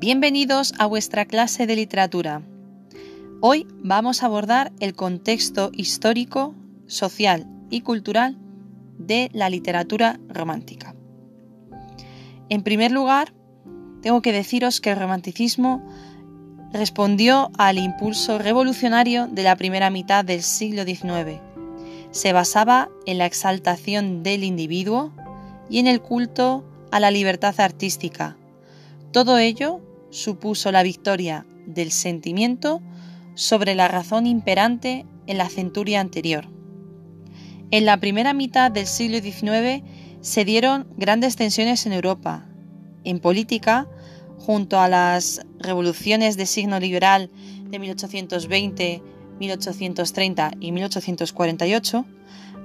Bienvenidos a vuestra clase de literatura. Hoy vamos a abordar el contexto histórico, social y cultural de la literatura romántica. En primer lugar, tengo que deciros que el romanticismo respondió al impulso revolucionario de la primera mitad del siglo XIX. Se basaba en la exaltación del individuo y en el culto a la libertad artística. Todo ello supuso la victoria del sentimiento sobre la razón imperante en la centuria anterior. En la primera mitad del siglo XIX se dieron grandes tensiones en Europa. En política, junto a las revoluciones de signo liberal de 1820, 1830 y 1848,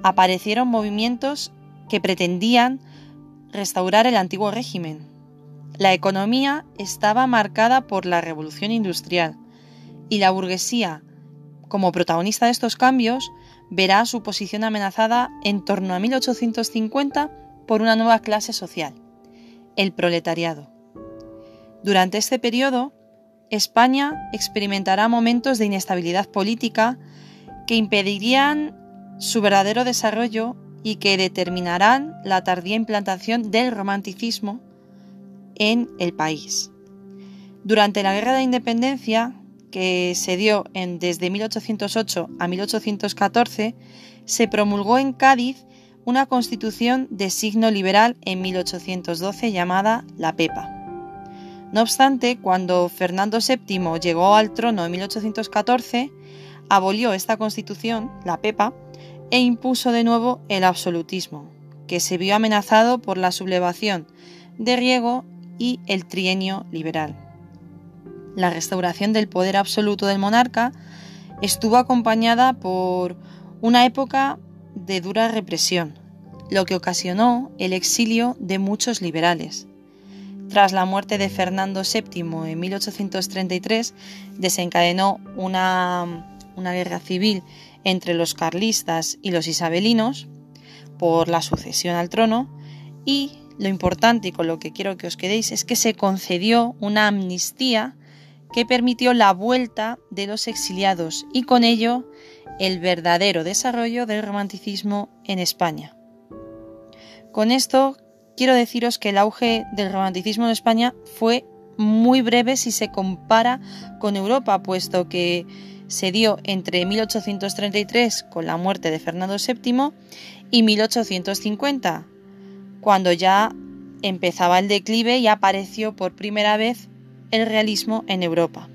aparecieron movimientos que pretendían restaurar el antiguo régimen. La economía estaba marcada por la revolución industrial y la burguesía, como protagonista de estos cambios, verá su posición amenazada en torno a 1850 por una nueva clase social, el proletariado. Durante este periodo, España experimentará momentos de inestabilidad política que impedirían su verdadero desarrollo y que determinarán la tardía implantación del romanticismo en el país. Durante la Guerra de Independencia, que se dio en, desde 1808 a 1814, se promulgó en Cádiz una constitución de signo liberal en 1812 llamada la PEPA. No obstante, cuando Fernando VII llegó al trono en 1814, abolió esta constitución, la PEPA, e impuso de nuevo el absolutismo, que se vio amenazado por la sublevación de Riego y el trienio liberal. La restauración del poder absoluto del monarca estuvo acompañada por una época de dura represión, lo que ocasionó el exilio de muchos liberales. Tras la muerte de Fernando VII en 1833, desencadenó una, una guerra civil entre los carlistas y los isabelinos por la sucesión al trono y lo importante y con lo que quiero que os quedéis es que se concedió una amnistía que permitió la vuelta de los exiliados y con ello el verdadero desarrollo del romanticismo en España. Con esto quiero deciros que el auge del romanticismo en España fue muy breve si se compara con Europa, puesto que se dio entre 1833 con la muerte de Fernando VII y 1850, cuando ya empezaba el declive y apareció por primera vez el realismo en Europa.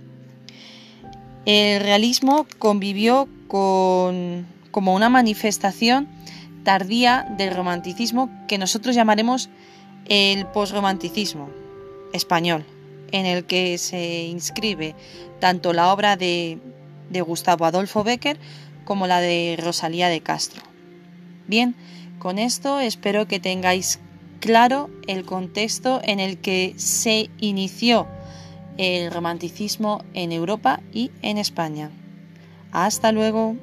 El realismo convivió con, como una manifestación tardía del romanticismo que nosotros llamaremos el posromanticismo español, en el que se inscribe tanto la obra de, de Gustavo Adolfo Becker como la de Rosalía de Castro. Bien, con esto espero que tengáis claro el contexto en el que se inició el romanticismo en Europa y en España. Hasta luego.